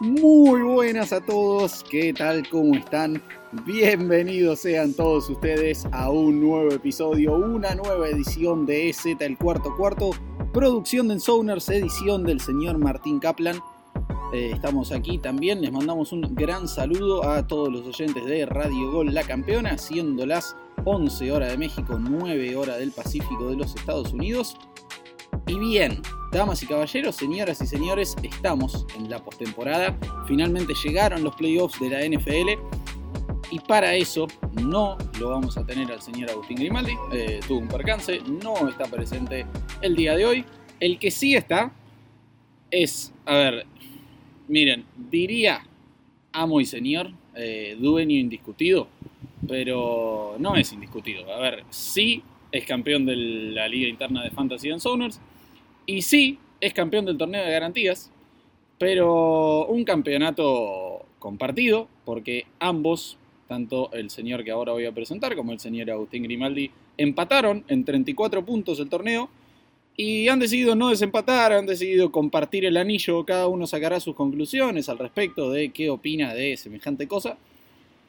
Muy buenas a todos, ¿qué tal? ¿Cómo están? Bienvenidos sean todos ustedes a un nuevo episodio, una nueva edición de EZ el cuarto cuarto, producción de Ensowners, edición del señor Martín Kaplan. Eh, estamos aquí también, les mandamos un gran saludo a todos los oyentes de Radio Gol La Campeona, haciéndolas 11 horas de México, 9 horas del Pacífico de los Estados Unidos. Y bien, damas y caballeros, señoras y señores, estamos en la postemporada. Finalmente llegaron los playoffs de la NFL. Y para eso no lo vamos a tener al señor Agustín Grimaldi. Eh, tuvo un percance, no está presente el día de hoy. El que sí está es, a ver, miren, diría amo y señor, eh, dueño indiscutido, pero no es indiscutido. A ver, sí es campeón de la liga interna de Fantasy and Zoners y sí, es campeón del torneo de garantías, pero un campeonato compartido, porque ambos, tanto el señor que ahora voy a presentar como el señor Agustín Grimaldi, empataron en 34 puntos el torneo y han decidido no desempatar, han decidido compartir el anillo, cada uno sacará sus conclusiones al respecto de qué opina de semejante cosa.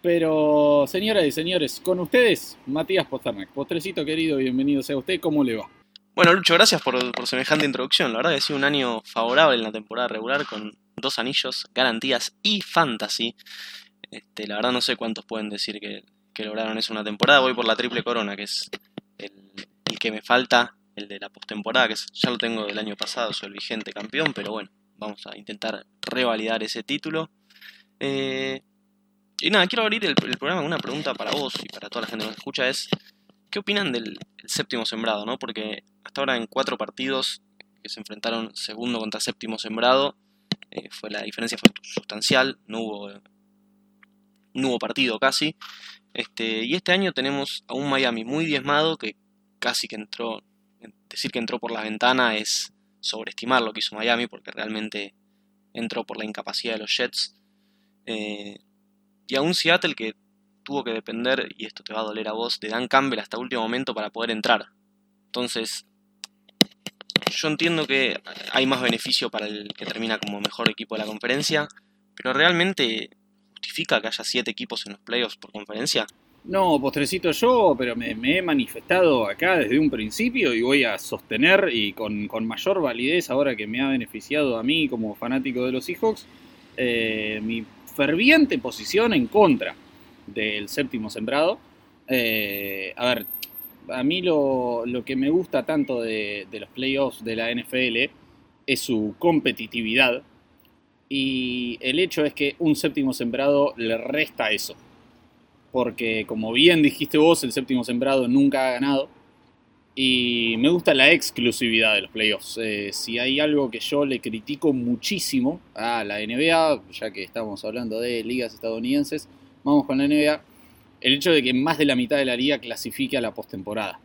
Pero, señoras y señores, con ustedes, Matías Posternak. Postrecito querido, bienvenido sea usted, ¿cómo le va? Bueno, Lucho, gracias por, semejante introducción. La verdad que ha sido un año favorable en la temporada regular con dos anillos, garantías y fantasy. Este, la verdad no sé cuántos pueden decir que, lograron eso una temporada. Voy por la triple corona, que es el, que me falta, el de la postemporada, que ya lo tengo del año pasado, soy el vigente campeón, pero bueno, vamos a intentar revalidar ese título. Eh, y nada, quiero abrir el, programa con una pregunta para vos y para toda la gente que nos escucha, es ¿qué opinan del séptimo sembrado? ¿no? Porque hasta ahora en cuatro partidos que se enfrentaron segundo contra séptimo sembrado, eh, fue, la diferencia fue sustancial, no hubo, no hubo partido casi. Este, y este año tenemos a un Miami muy diezmado que casi que entró, decir que entró por la ventana es sobreestimar lo que hizo Miami porque realmente entró por la incapacidad de los Jets. Eh, y a un Seattle que tuvo que depender, y esto te va a doler a vos, de Dan Campbell hasta último momento para poder entrar. Entonces, yo entiendo que hay más beneficio para el que termina como mejor equipo de la conferencia, pero realmente justifica que haya siete equipos en los playoffs por conferencia. No, postrecito yo, pero me, he manifestado acá desde un principio y voy a sostener y con, mayor validez ahora que me ha beneficiado a mí como fanático de los Seahawks, eh, mi ferviente posición en contra del séptimo sembrado. Eh, a ver, a mí lo, que me gusta tanto de, los playoffs de la NFL es su competitividad. Y el hecho es que un séptimo sembrado le resta eso. Porque como bien dijiste vos, el séptimo sembrado nunca ha ganado. Y me gusta la exclusividad de los playoffs. Eh, si hay algo que yo le critico muchísimo a la NBA, ya que estamos hablando de ligas estadounidenses, vamos con la NBA el hecho de que más de la mitad de la liga clasifique a la postemporada.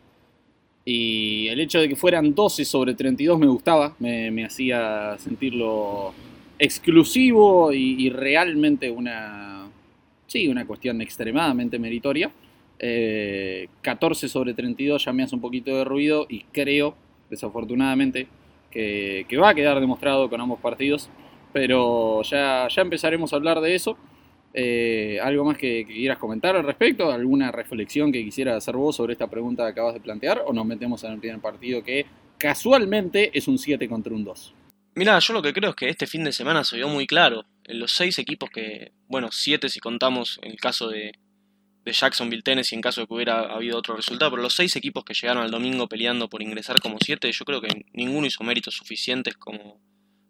Y el hecho de que fueran 12 sobre 32 me gustaba, me, hacía sentirlo exclusivo y, realmente una, sí, una cuestión extremadamente meritoria. 14 eh, sobre 32 ya me hace un poquito de ruido y creo, desafortunadamente, que, va a quedar demostrado con ambos partidos. Pero ya, ya empezaremos a hablar de eso. Eh, ¿Algo más que, quieras comentar al respecto? ¿Alguna reflexión que quisieras hacer vos sobre esta pregunta que acabas de plantear? ¿O nos metemos en el primer partido que casualmente es un 7 contra un 2? Mira, yo lo que creo es que este fin de semana se vio muy claro. En los seis equipos que, bueno, siete si contamos en el caso de, de Jacksonville, Tennessee, en caso de que hubiera habido otro resultado, pero los seis equipos que llegaron al domingo peleando por ingresar como siete, yo creo que ninguno hizo méritos suficientes como,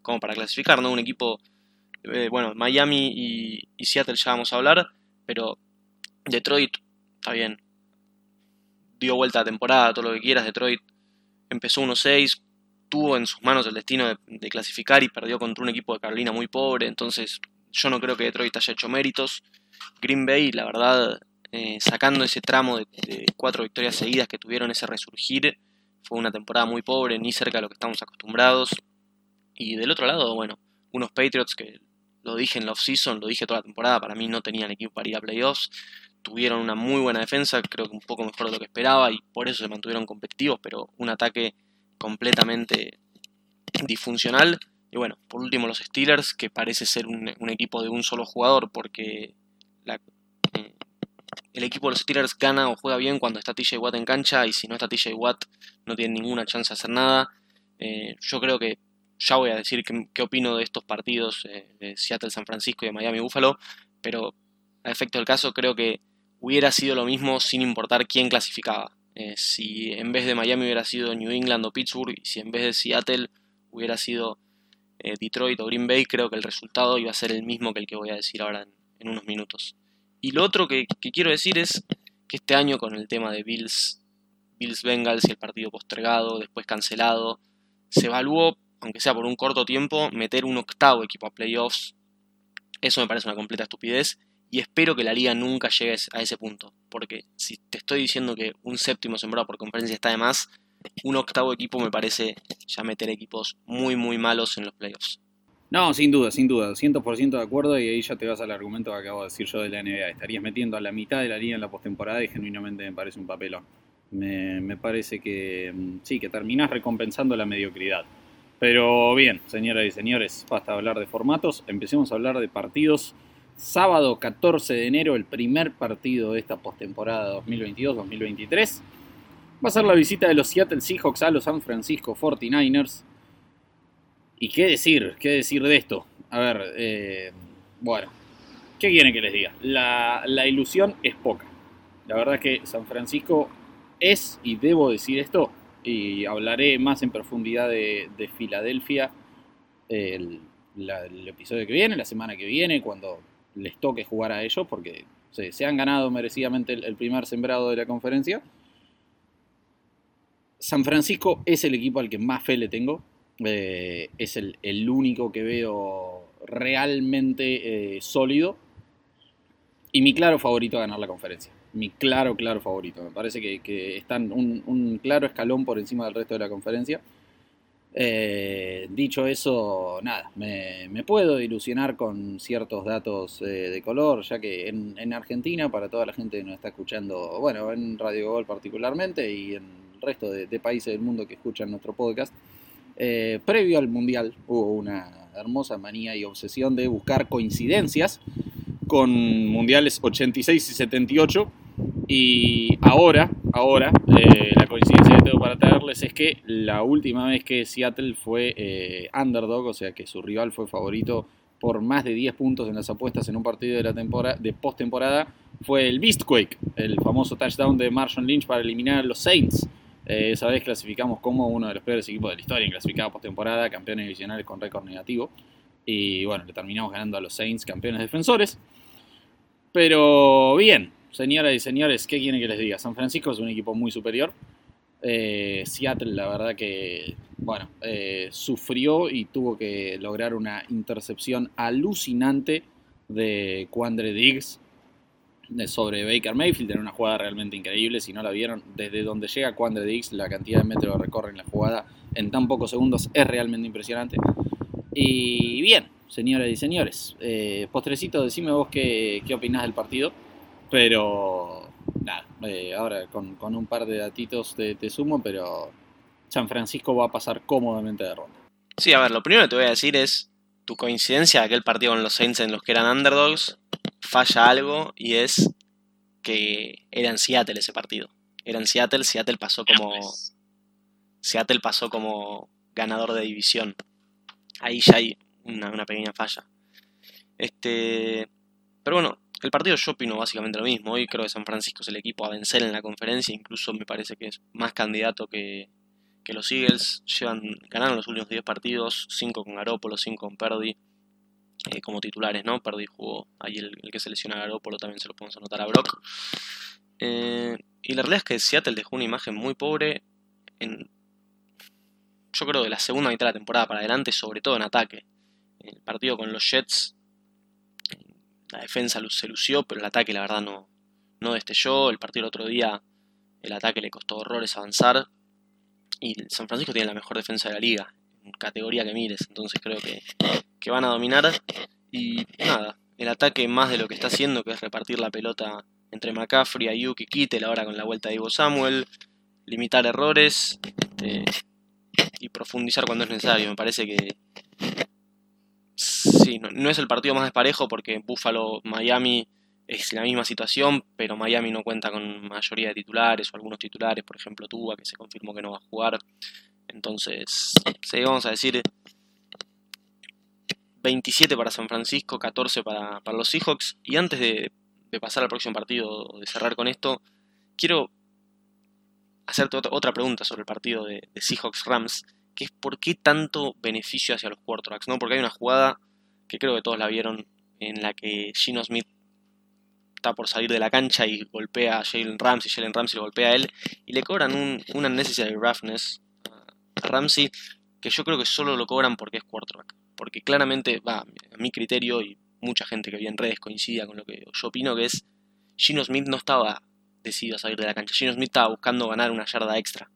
como para clasificar, ¿no? Un equipo eh, bueno, Miami y, Seattle ya vamos a hablar, pero Detroit, está bien, dio vuelta a temporada, todo lo que quieras, Detroit empezó 1-6, tuvo en sus manos el destino de, clasificar y perdió contra un equipo de Carolina muy pobre, entonces yo no creo que Detroit haya hecho méritos. Green Bay, la verdad, eh, sacando ese tramo de, cuatro victorias seguidas que tuvieron ese resurgir, fue una temporada muy pobre, ni cerca de lo que estamos acostumbrados. Y del otro lado, bueno, unos Patriots que lo dije en la off-season, lo dije toda la temporada, para mí no tenían equipo para ir a playoffs. Tuvieron una muy buena defensa, creo que un poco mejor de lo que esperaba y por eso se mantuvieron competitivos, pero un ataque completamente disfuncional Y bueno, por último los Steelers, que parece ser un, equipo de un solo jugador, porque eh, el equipo de los Steelers gana o juega bien cuando está TJ Watt en cancha, y si no está TJ Watt no tiene ninguna chance de hacer nada. Eh, yo creo que ya voy a decir qué, opino de estos partidos eh, de Seattle, San Francisco y de Miami, Buffalo, pero a efecto del caso creo que hubiera sido lo mismo sin importar quién clasificaba. Eh, si en vez de Miami hubiera sido New England o Pittsburgh, y si en vez de Seattle hubiera sido Detroit o Green Bay, creo que el resultado iba a ser el mismo que el que voy a decir ahora en, unos minutos. Y lo otro que, quiero decir es que este año con el tema de Bills, Bills Bengals y el partido postergado, después cancelado, se evaluó, aunque sea por un corto tiempo, meter un octavo equipo a playoffs. Eso me parece una completa estupidez y espero que la liga nunca llegue a ese punto. Porque si te estoy diciendo que un séptimo sembrado por conferencia está de más, un octavo equipo me parece ya meter equipos muy, muy malos en los playoffs. No, sin duda, sin duda, 100% de acuerdo y ahí ya te vas al argumento que acabo de decir yo de la NBA. Estarías metiendo a la mitad de la liga en la postemporada y genuinamente me parece un papelón. Me, me parece que mm, sí, que terminás recompensando la mediocridad. Pero bien, señoras y señores, basta hablar de formatos, empecemos a hablar de partidos sábado 14 de enero, el primer partido de esta postemporada 2022-2023. Va a ser la visita de los Seattle Seahawks a los San Francisco 49ers. ¿Y qué decir? ¿Qué decir de esto? A ver, eh, bueno, ¿qué quieren que les diga? La, ilusión es poca. La verdad es que San Francisco es, y debo decir esto, y hablaré más en profundidad de, Filadelfia el, el episodio que viene, la semana que viene, cuando les toque jugar a ellos, porque se, han ganado merecidamente el, primer sembrado de la conferencia. San Francisco es el equipo al que más fe le tengo. Eh, es el, único que veo realmente eh, sólido. Y mi claro favorito a ganar la conferencia. Mi claro, claro favorito. Me parece que, están un, un, claro escalón por encima del resto de la conferencia. Eh, dicho eso, nada, me, puedo ilusionar con ciertos datos de color, ya que en, Argentina, para toda la gente que nos está escuchando, bueno, en Radio Gol particularmente y en el resto de, países del mundo que escuchan nuestro podcast, eh, previo al Mundial hubo una hermosa manía y obsesión de buscar coincidencias con Mundiales 86 y 78 y ahora, ahora, eh, la coincidencia que tengo para traerles es que la última vez que Seattle fue eh, underdog, o sea que su rival fue favorito por más de 10 puntos en las apuestas en un partido de la temporada de postemporada, fue el Beastquake, el famoso touchdown de Marshall Lynch para eliminar a los Saints. Eh, esa vez clasificamos como uno de los peores equipos de la historia en clasificada postemporada, campeones divisionales con récord negativo. Y bueno, le terminamos ganando a los Saints, campeones defensores. Pero bien, señoras y señores, ¿qué quieren que les diga? San Francisco es un equipo muy superior. Eh, Seattle, la verdad que, bueno, eh, sufrió y tuvo que lograr una intercepción alucinante de Quandre Diggs sobre Baker Mayfield. Era una jugada realmente increíble. Si no la vieron, desde donde llega Quandre Diggs, la cantidad de metros que recorre en la jugada en tan pocos segundos es realmente impresionante. Y bien, señoras y señores, eh, postrecito, decime vos qué, qué opinás del partido. Pero nada, eh, ahora con, un par de datitos te, sumo, pero San Francisco va a pasar cómodamente de ronda. Sí, a ver, lo primero que te voy a decir es tu coincidencia de aquel partido con los Saints en los que eran underdogs, falla algo y es que era en Seattle ese partido. Era en Seattle, Seattle pasó como. Seattle pasó como ganador de división. Ahí ya hay una, una pequeña falla. Este. Pero bueno, el partido yo opino básicamente lo mismo. Hoy creo que San Francisco es el equipo a vencer en la conferencia. Incluso me parece que es más candidato que, los Eagles. Llevan, ganaron los últimos 10 partidos, 5 con Garópolo, 5 con Perdi. Eh, como titulares, ¿no? Perdi jugó ahí el, que selecciona a Garópolo, también se lo podemos anotar a Brock. Eh, y la realidad es que Seattle dejó una imagen muy pobre en, yo creo, de la segunda mitad de la temporada para adelante, sobre todo en ataque. El partido con los Jets la defensa se lució, pero el ataque la verdad no, no destelló. El partido el otro día, el ataque le costó horrores avanzar. Y San Francisco tiene la mejor defensa de la liga, en categoría que mires. Entonces creo que, que van a dominar. Y nada, el ataque más de lo que está haciendo, que es repartir la pelota entre McCaffrey, Ayuk y Kittel ahora con la vuelta de Ivo Samuel, limitar errores este, y profundizar cuando es necesario. Me parece que, sí, no, es el partido más desparejo porque Buffalo, Miami es la misma situación, pero Miami no cuenta con mayoría de titulares o algunos titulares, por ejemplo Tua, que se confirmó que no va a jugar. Entonces, sí, vamos a decir 27 para San Francisco, 14 para, los Seahawks. Y antes de, pasar al próximo partido, de cerrar con esto, quiero hacerte otra pregunta sobre el partido de, Seahawks-Rams, que es por qué tanto beneficio hacia los quarterbacks, ¿no? Porque hay una jugada que creo que todos la vieron, en la que Gino Smith está por salir de la cancha y golpea a Jalen Ramsey, Jalen Ramsey lo golpea a él, y le cobran un, una necessary roughness a Ramsey, que yo creo que solo lo cobran porque es quarterback. Porque claramente, va, a mi criterio, y mucha gente que vi en redes coincida con lo que yo opino, que es Gino Smith no estaba decidido a salir de la cancha. Gino Smith estaba buscando ganar una yarda extra.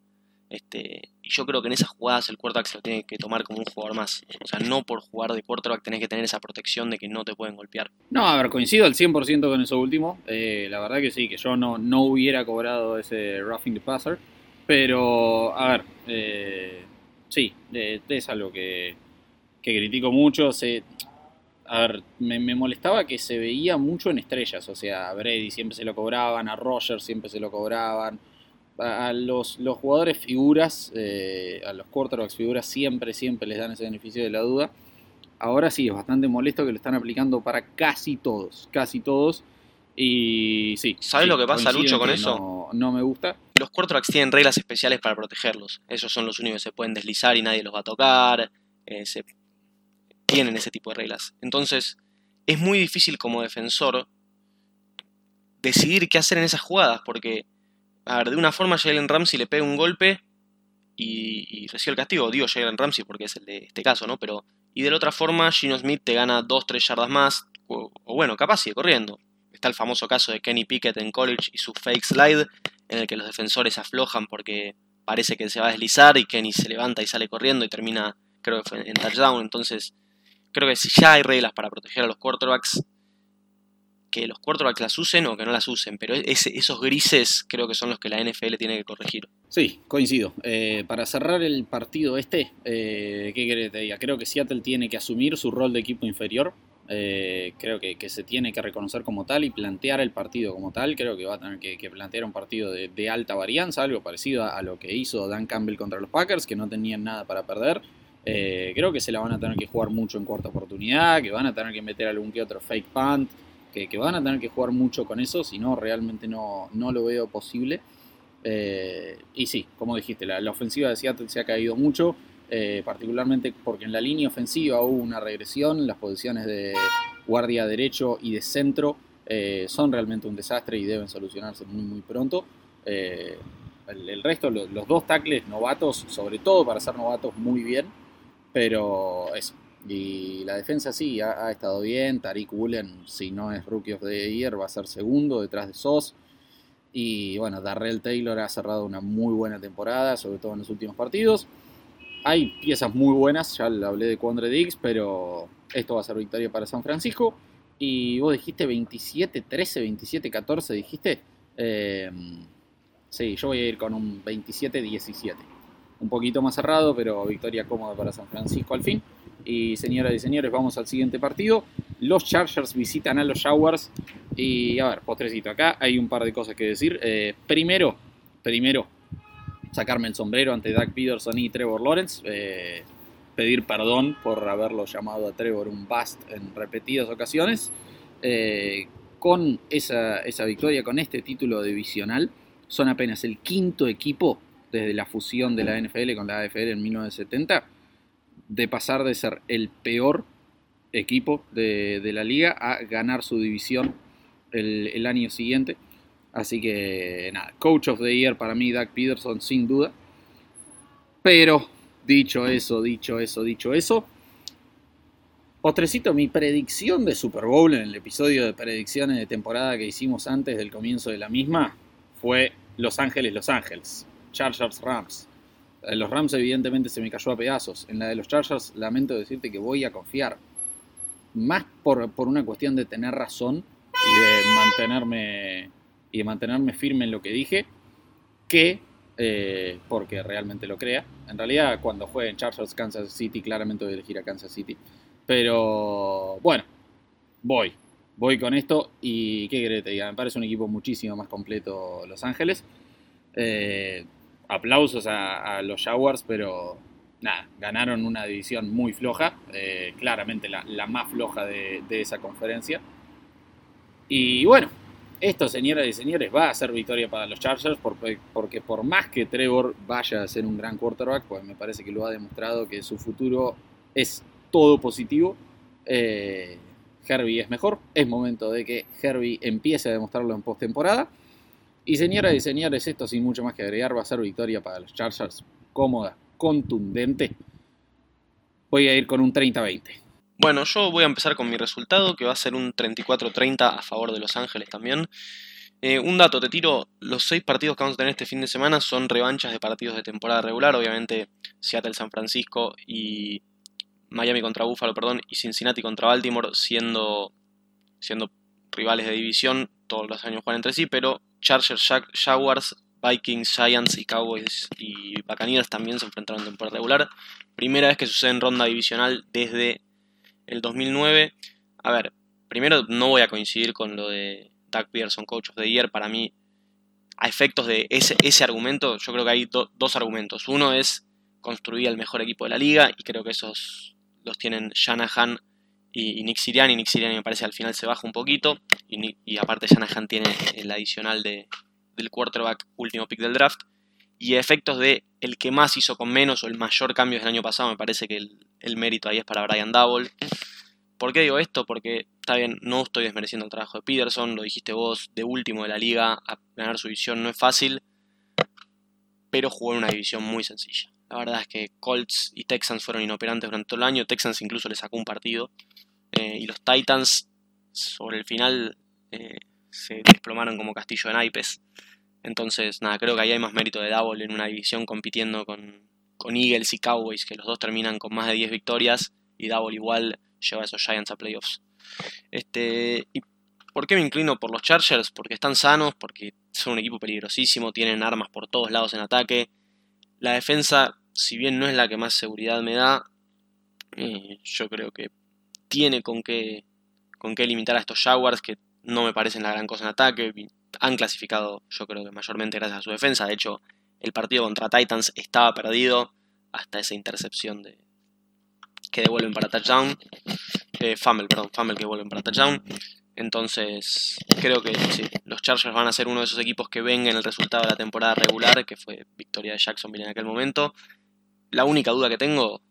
Este, y yo creo que en esas jugadas el quarterback se lo tiene que tomar como un jugador más. O sea, no por jugar de quarterback tenés que tener esa protección de que no te pueden golpear. No, a ver, coincido al 100% con eso último. Eh, la verdad que sí, que yo no, no hubiera cobrado ese roughing the passer. Pero, a ver, eh, sí, es algo que, que critico mucho. Se, a ver, me, molestaba que se veía mucho en estrellas. O sea, a Brady siempre se lo cobraban, a Rogers siempre se lo cobraban. A, los, los, jugadores figuras, eh, a los quarterbacks figuras, siempre, siempre les dan ese beneficio de la duda. Ahora sí, es bastante molesto que lo están aplicando para casi todos, casi todos. Y sí. ¿Sabes lo que pasa, Lucho, con eso? No, no, me gusta. Los quarterbacks tienen reglas especiales para protegerlos. Esos son los únicos que se pueden deslizar y nadie los va a tocar. Eh, se tienen ese tipo de reglas. Entonces, es muy difícil como defensor decidir qué hacer en esas jugadas, porque, a ver, de una forma Jalen Ramsey le pega un golpe y, recibe el castigo. Digo Jalen Ramsey porque es el de este caso, ¿no? Pero, y de la otra forma, Gino Smith te gana 2-3 yardas más, o, bueno, capaz sigue corriendo. Está el famoso caso de Kenny Pickett en college y su fake slide, en el que los defensores aflojan porque parece que se va a deslizar y Kenny se levanta y sale corriendo y termina, creo en touchdown. Entonces, creo que si ya hay reglas para proteger a los quarterbacks, que los quarterbacks las usen o que no las usen, pero esos grises creo que son los que la NFL tiene que corregir. Sí, coincido. Eh, para cerrar el partido este, eh, ¿qué querés que te diga? Creo que Seattle tiene que asumir su rol de equipo inferior. Eh, creo que, se tiene que reconocer como tal y plantear el partido como tal. Creo que va a tener que, plantear un partido de, alta varianza, algo parecido a, lo que hizo Dan Campbell contra los Packers, que no tenían nada para perder. Eh, creo que se la van a tener que jugar mucho en cuarta oportunidad, que van a tener que meter algún que otro fake punt, que, van a tener que jugar mucho con eso, si no, realmente no, no lo veo posible. Eh, y sí, como dijiste, la, ofensiva de Seattle se ha caído mucho, eh, particularmente porque en la línea ofensiva hubo una regresión, las posiciones de guardia derecho y de centro son realmente un desastre y deben solucionarse muy muy pronto. El, resto, los, los dos tackles novatos, sobre todo para ser novatos, muy bien. Pero eso. Y la defensa sí, ha, estado bien. Tariq Woolen, si no es Rookie of the Year, va a ser segundo detrás de Sos. Y bueno, Darrell Taylor ha cerrado una muy buena temporada, sobre todo en los últimos partidos. Hay piezas muy buenas, ya hablé de Quandre Diggs, pero esto va a ser victoria para San Francisco. Y vos dijiste 27-13, 27-14, dijiste. Eh, sí, yo voy a ir con un 27-17 un poquito más cerrado, pero victoria cómoda para San Francisco al fin. Y señoras y señores, vamos al siguiente partido. Los Chargers visitan a los Jaguars. Y a ver, postrecito, acá hay un par de cosas que decir. Eh, primero, primero, sacarme el sombrero ante Doug Peterson y Trevor Lawrence. Eh, pedir perdón por haberlo llamado a Trevor un bust en repetidas ocasiones. Eh, con esa, esa victoria, con este título divisional, son apenas el quinto equipo desde la fusión de la NFL con la AFL en 1970, de pasar de ser el peor equipo de, la liga a ganar su división el, año siguiente. Así que nada, Coach of the Year para mí, Doug Peterson, sin duda. Pero, dicho eso, dicho eso, dicho eso. Postrecito, mi predicción de Super Bowl en el episodio de predicciones de temporada que hicimos antes del comienzo de la misma fue Los Ángeles, Los Ángeles. Chargers Rams. los Rams evidentemente se me cayó a pedazos. En la de los Chargers lamento decirte que voy a confiar. Más por, una cuestión de tener razón y de mantenerme y de mantenerme firme en lo que dije que eh, porque realmente lo crea. En realidad cuando juegue en Chargers Kansas City claramente voy a elegir a Kansas City. Pero bueno, voy. Voy con esto y qué querés te diga, me parece un equipo muchísimo más completo Los Ángeles. Eh, aplausos a, los Jaguars, pero nada, ganaron una división muy floja, eh, claramente la, más floja de, esa conferencia. Y bueno, esto, señoras y señores, va a ser victoria para los Chargers porque, porque, por más que Trevor vaya a ser un gran quarterback, pues me parece que lo ha demostrado que su futuro es todo positivo. Eh, Herbie es mejor, es momento de que Herbie empiece a demostrarlo en postemporada. Y señoras y señores, esto sin mucho más que agregar va a ser victoria para los Chargers, cómoda, contundente. Voy a ir con un 30-20. Bueno, yo voy a empezar con mi resultado, que va a ser un 34-30 a favor de Los Ángeles también. Eh, un dato, te tiro, los seis partidos que vamos a tener este fin de semana son revanchas de partidos de temporada regular, obviamente Seattle, San Francisco y Miami contra Buffalo, perdón, y Cincinnati contra Baltimore siendo, siendo rivales de división, todos los años juegan entre sí, pero Chargers, Jaguars, Vikings, Giants y Cowboys y Buccaneers también se enfrentaron en temporada regular. Primera vez que sucede en ronda divisional desde el 2009. A ver, primero no voy a coincidir con lo de Doug Peterson, Coach of the Year. Para mí, a efectos de ese, ese argumento, yo creo que hay dos argumentos. Uno es construir el mejor equipo de la liga y creo que esos los tienen Shanahan y, Nick Sirianni. Nick Sirianni me parece al final se baja un poquito. Y, aparte Shanahan tiene el adicional de, del quarterback último pick del draft. Y efectos de el que más hizo con menos o el mayor cambio del año pasado, me parece que el, mérito ahí es para Brian Double. ¿Por qué digo esto? Porque está bien, no estoy desmereciendo el trabajo de Peterson, lo dijiste vos, de último de la liga, a ganar su división no es fácil, pero jugó en una división muy sencilla. La verdad es que Colts y Texans fueron inoperantes durante todo el año. Texans incluso le sacó un partido. Eh, y los Titans, sobre el final, eh, se desplomaron como castillo de naipes. Entonces, nada, creo que ahí hay más mérito de Double en una división compitiendo con, con Eagles y Cowboys, que los dos terminan con más de 10 victorias. Y Double igual lleva a esos Giants a playoffs. Este, ¿Y por qué me inclino por los Chargers? Porque están sanos, porque son un equipo peligrosísimo, tienen armas por todos lados en ataque la defensa, si bien no es la que más seguridad me da, eh, yo creo que tiene con qué, con qué limitar a estos Jaguars que no me parecen la gran cosa en ataque. Han clasificado, yo creo que mayormente gracias a su defensa. De hecho, el partido contra Titans estaba perdido hasta esa intercepción de que devuelven para touchdown. Eh, perdón, Fumble que devuelven para touchdown. Entonces, creo que sí, los Chargers van a ser uno de esos equipos que vengan el resultado de la temporada regular, que fue victoria de Jacksonville en aquel momento. La única duda que tengo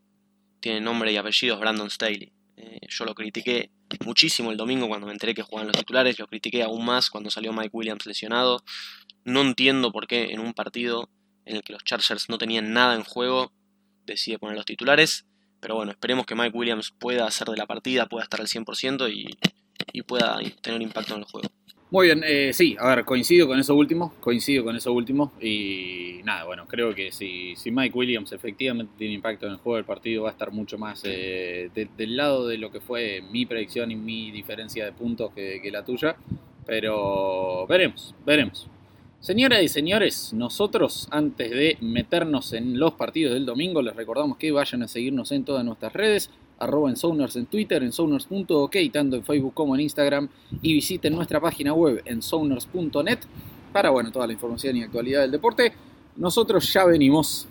tiene nombre y apellidos Brandon Staley. Eh, yo lo critiqué muchísimo el domingo cuando me enteré que jugaban los titulares, lo critiqué aún más cuando salió Mike Williams lesionado. No entiendo por qué en un partido en el que los Chargers no tenían nada en juego decide poner los titulares. Pero bueno, esperemos que Mike Williams pueda hacer de la partida, pueda estar al 100% y y pueda tener impacto en el juego. Muy bien, eh, sí, a ver, coincido con eso último, coincido con eso último y nada, bueno, creo que si, si Mike Williams efectivamente tiene impacto en el juego del partido va a estar mucho más eh, del lado de lo que fue mi predicción y mi diferencia de puntos que, que la tuya, pero veremos, veremos. Señoras y señores, nosotros antes de meternos en los partidos del domingo les recordamos que vayan a seguirnos en todas nuestras redes, arroba en Sounders en Twitter, en Sounders.ok, tanto en Facebook como en Instagram, y visiten nuestra página web en Sounders.net para bueno, toda la información y actualidad del deporte. Nosotros ya venimos.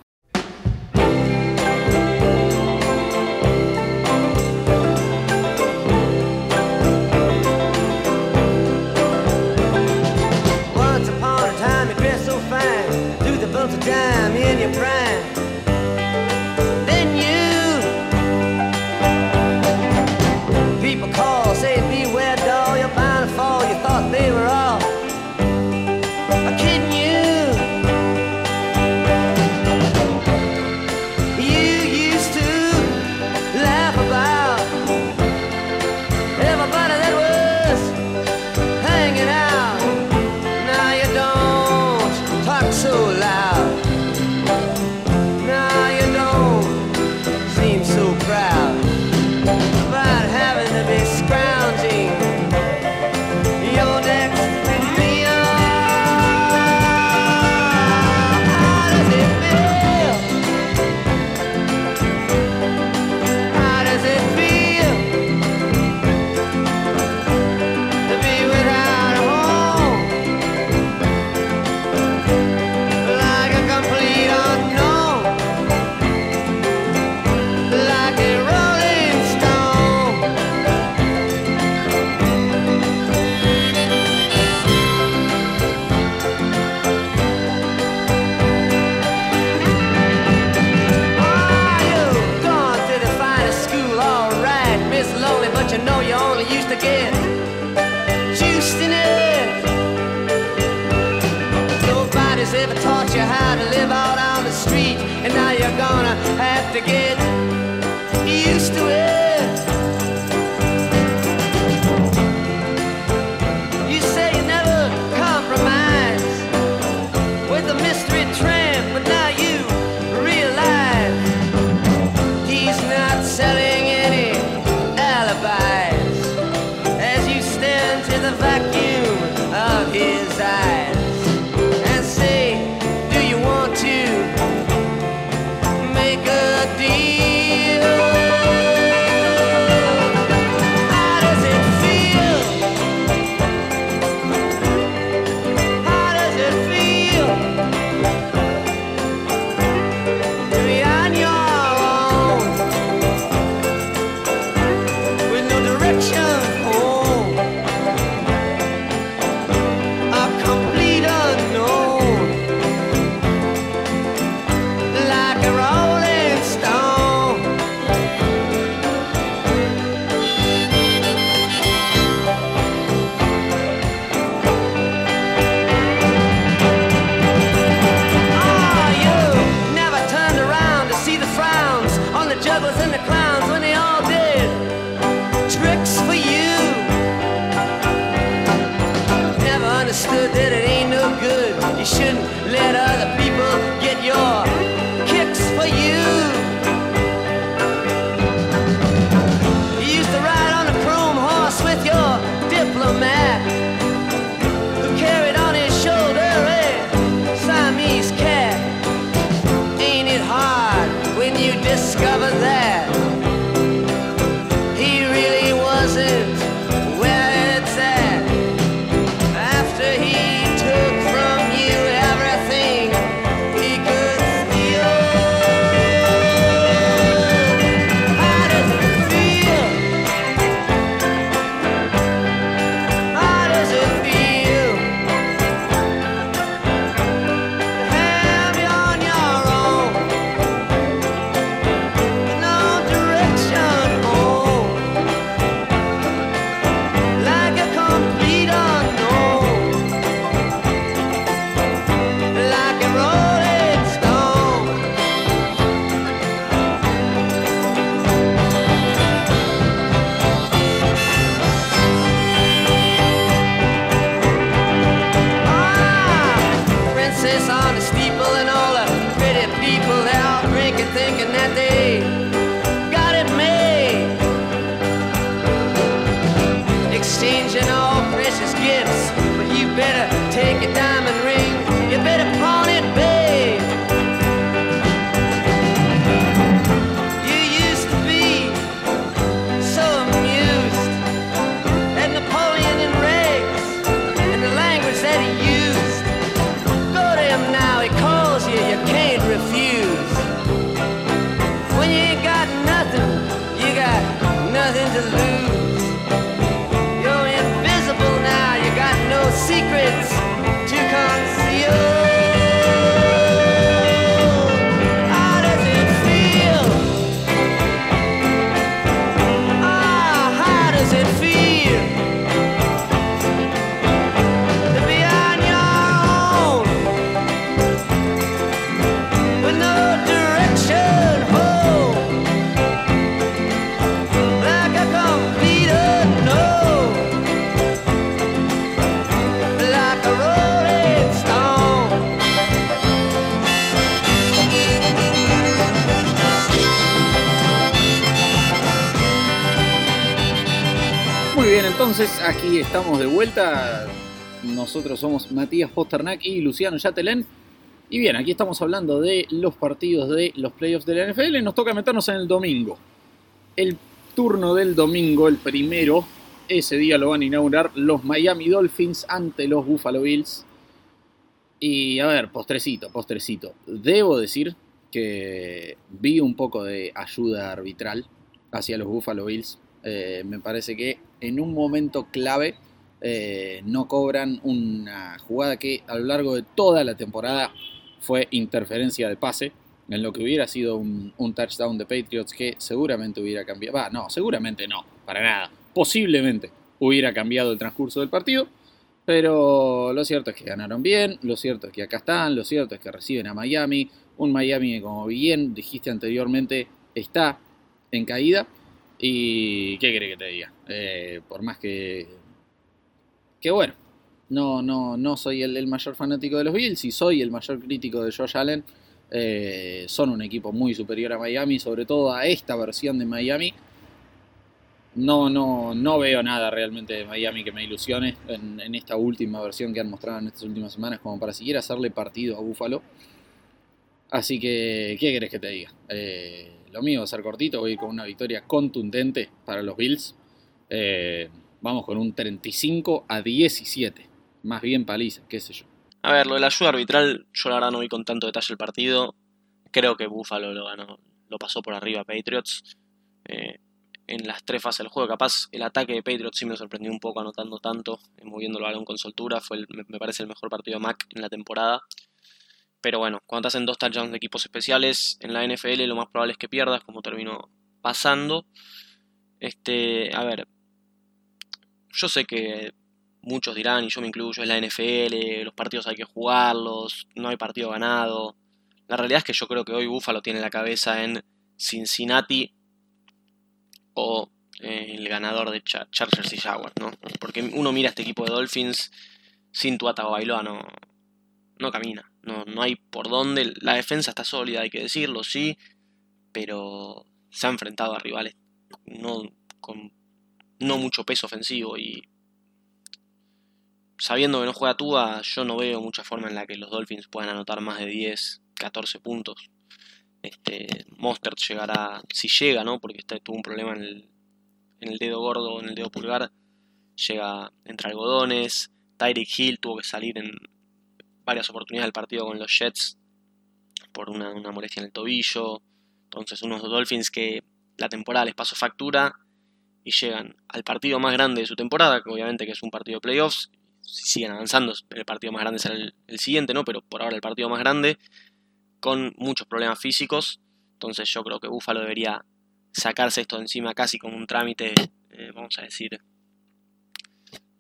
the mystery. Aquí estamos de vuelta. Nosotros somos Matías Posternak y Luciano Yatelén. Y bien, aquí estamos hablando de los partidos de los playoffs de la NFL. Nos toca meternos en el domingo. El turno del domingo, el primero, ese día lo van a inaugurar los Miami Dolphins ante los Buffalo Bills. Y a ver, postrecito, postrecito. Debo decir que vi un poco de ayuda arbitral hacia los Buffalo Bills. Eh, me parece que en un momento clave eh, no cobran una jugada que a lo largo de toda la temporada fue interferencia de pase, en lo que hubiera sido un, touchdown de Patriots que seguramente hubiera cambiado. Va, no, seguramente no, para nada. Posiblemente hubiera cambiado el transcurso del partido. Pero lo cierto es que ganaron bien, lo cierto es que acá están, lo cierto es que reciben a Miami, un Miami que como bien dijiste anteriormente está en caída. Y qué quiere que te diga, Eh, por más que que bueno, no, no, no soy el, mayor fanático de los Bills y soy el mayor crítico de Josh Allen. Eh, son un equipo muy superior a Miami, sobre todo a esta versión de Miami. No, no, no veo nada realmente de Miami que me ilusione en, en esta última versión que han mostrado en estas últimas semanas, como para siquiera hacerle partido a Buffalo. Así que, ¿qué querés que te diga? Eh, lo mío va a ser cortito, voy a ir con una victoria contundente para los Bills. Eh, vamos con un 35 a 17. Más bien paliza, qué sé yo. A ver, lo de la ayuda arbitral, yo la verdad no vi con tanto detalle el partido. Creo que Buffalo lo ganó, lo pasó por arriba a Patriots. Eh, en las tres fases del juego, capaz el ataque de Patriots sí me sorprendió un poco anotando tanto, eh, moviendo el balón con soltura. Fue el- me parece el mejor partido de Mac en la temporada. Pero bueno, cuando te hacen dos touchdowns de equipos especiales en la NFL, lo más probable es que pierdas, como terminó pasando. Este, a ver, yo sé que muchos dirán, y yo me incluyo, es la NFL, los partidos hay que jugarlos, no hay partido ganado. La realidad es que yo creo que hoy Buffalo tiene la cabeza en Cincinnati o el ganador de Cha- Chargers y Jaguars, ¿no? Porque uno mira este equipo de Dolphins sin Tua Tagovailoa, no, no camina, no, no hay por dónde. La defensa está sólida, hay que decirlo, sí, pero se ha enfrentado a rivales no, con no mucho peso ofensivo y sabiendo que no juega Tua, yo no veo mucha forma en la que los Dolphins puedan anotar más de 10, 14 puntos. Este, Mostert llegará, si llega, ¿no? Porque este, tuvo un problema en el, en el dedo gordo, en el dedo pulgar, llega entre algodones. Tyreek Hill tuvo que salir en varias oportunidades del partido con los Jets por una, una molestia en el tobillo. Entonces, unos Dolphins que la temporada les pasó factura y llegan al partido más grande de su temporada, que obviamente que es un partido de playoffs. Si siguen avanzando, el partido más grande será el, siguiente, ¿no? Pero por ahora el partido más grande, con muchos problemas físicos. Entonces yo creo que Buffalo debería sacarse esto de encima casi como un trámite, eh, vamos a decir,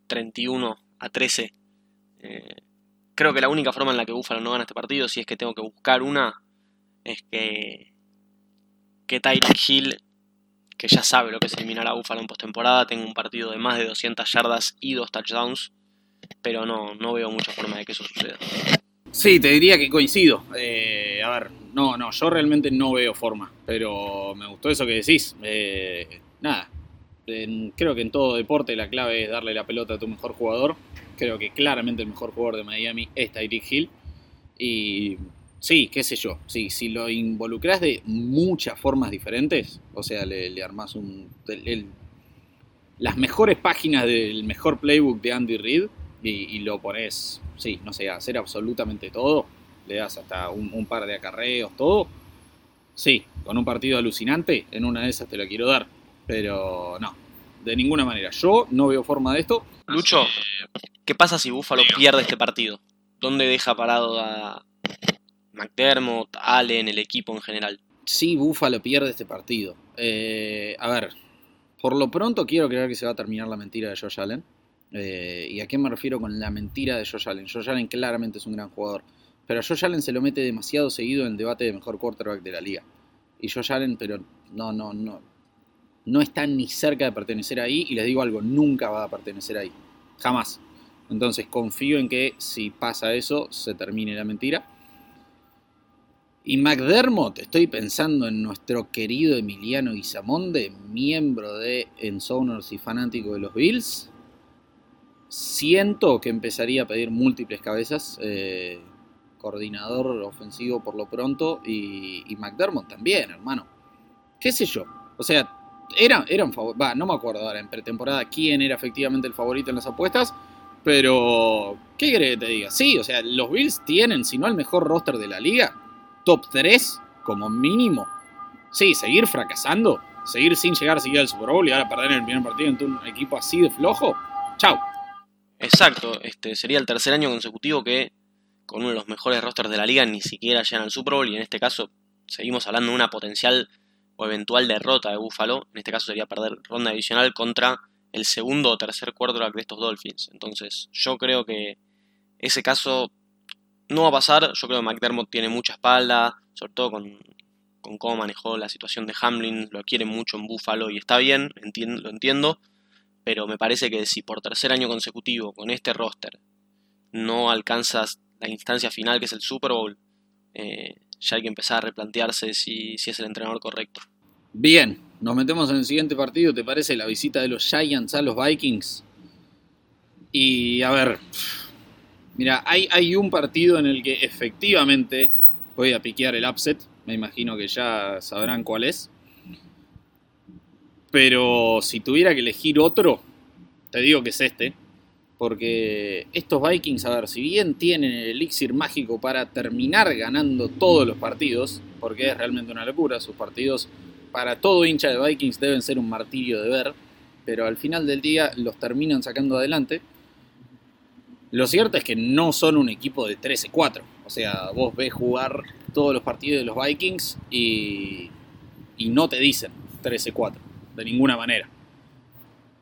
31 a 13. Eh, creo que la única forma en la que Buffalo no gana este partido, si es que tengo que buscar una, es que, que Tyreek Hill que ya sabe lo que es eliminar a Buffalo en postemporada, tengo un partido de más de 200 yardas y dos touchdowns, pero no, no veo mucha forma de que eso suceda. Sí, te diría que coincido. Eh, a ver, no, no, yo realmente no veo forma, pero me gustó eso que decís. Eh, nada, creo que en todo deporte la clave es darle la pelota a tu mejor jugador. Creo que claramente el mejor jugador de Miami es Tyreek Hill. Y sí, qué sé yo, sí, si lo involucras de muchas formas diferentes, o sea, le, le armás un, el- el- las mejores páginas del mejor playbook de Andy Reid y, y lo pones, sí, no sé, a hacer absolutamente todo, le das hasta un, un par de acarreos, todo, sí, con un partido alucinante, en una de esas te lo quiero dar, pero no, de ninguna manera. Yo no veo forma de esto. Lucho, ¿qué pasa si Buffalo pierde este partido? ¿Dónde deja parado a McDermott, Allen, el equipo en general? Sí, Buffalo pierde este partido. Eh, a ver, por lo pronto quiero creer que se va a terminar la mentira de Josh Allen. Eh, ¿Y a qué me refiero con la mentira de Josh Allen? Josh Allen claramente es un gran jugador. Pero a Josh Allen se lo mete demasiado seguido en el debate de mejor quarterback de la liga. Y Josh Allen, pero no, no, no. No está ni cerca de pertenecer ahí. Y les digo algo, nunca va a pertenecer ahí. Jamás. Entonces confío en que si pasa eso, se termine la mentira. Y McDermott, estoy pensando en nuestro querido Emiliano Guizamonde, miembro de Ensoners y fanático de los Bills. Siento que empezaría a pedir múltiples cabezas, eh, coordinador ofensivo por lo pronto, y, y McDermott también, hermano. ¿Qué sé yo? O sea, era, eran favor- va, no me acuerdo ahora en pretemporada quién era efectivamente el favorito en las apuestas, pero ¿qué querés que te diga? Sí, o sea, los Bills tienen, si no el mejor roster de la liga, top 3 como mínimo. Sí, seguir fracasando, seguir sin llegar siquiera al Super Bowl y ahora perder en el primer partido ante un equipo así de flojo. Chau. Exacto, este sería el tercer año consecutivo que con uno de los mejores rosters de la liga ni siquiera llegan al Super Bowl y en este caso seguimos hablando de una potencial o eventual derrota de Buffalo. En este caso sería perder ronda divisional contra el segundo o tercer quarterback de estos Dolphins. Entonces, yo creo que ese caso no va a pasar. Yo creo que McDermott tiene mucha espalda, sobre todo con, con cómo manejó la situación de Hamlin. Lo quiere mucho en Buffalo y está bien, lo entiendo. Pero me parece que si por tercer año consecutivo con este roster no alcanzas la instancia final que es el Super Bowl, eh, ya hay que empezar a replantearse si, si es el entrenador correcto. Bien, nos metemos en el siguiente partido, ¿te parece? La visita de los Giants a los Vikings. Y a ver, mira, hay, un partido en el que efectivamente voy a piquear el upset. Me imagino que ya sabrán cuál es. Pero si tuviera que elegir otro, te digo que es este. Porque estos Vikings, a ver, si bien tienen el elixir mágico para terminar ganando todos los partidos, porque es realmente una locura, sus partidos para todo hincha de Vikings deben ser un martirio de ver, pero al final del día los terminan sacando adelante. Lo cierto es que no son un equipo de 13-4. O sea, vos ves jugar todos los partidos de los Vikings y, y no te dicen 13-4, de ninguna manera.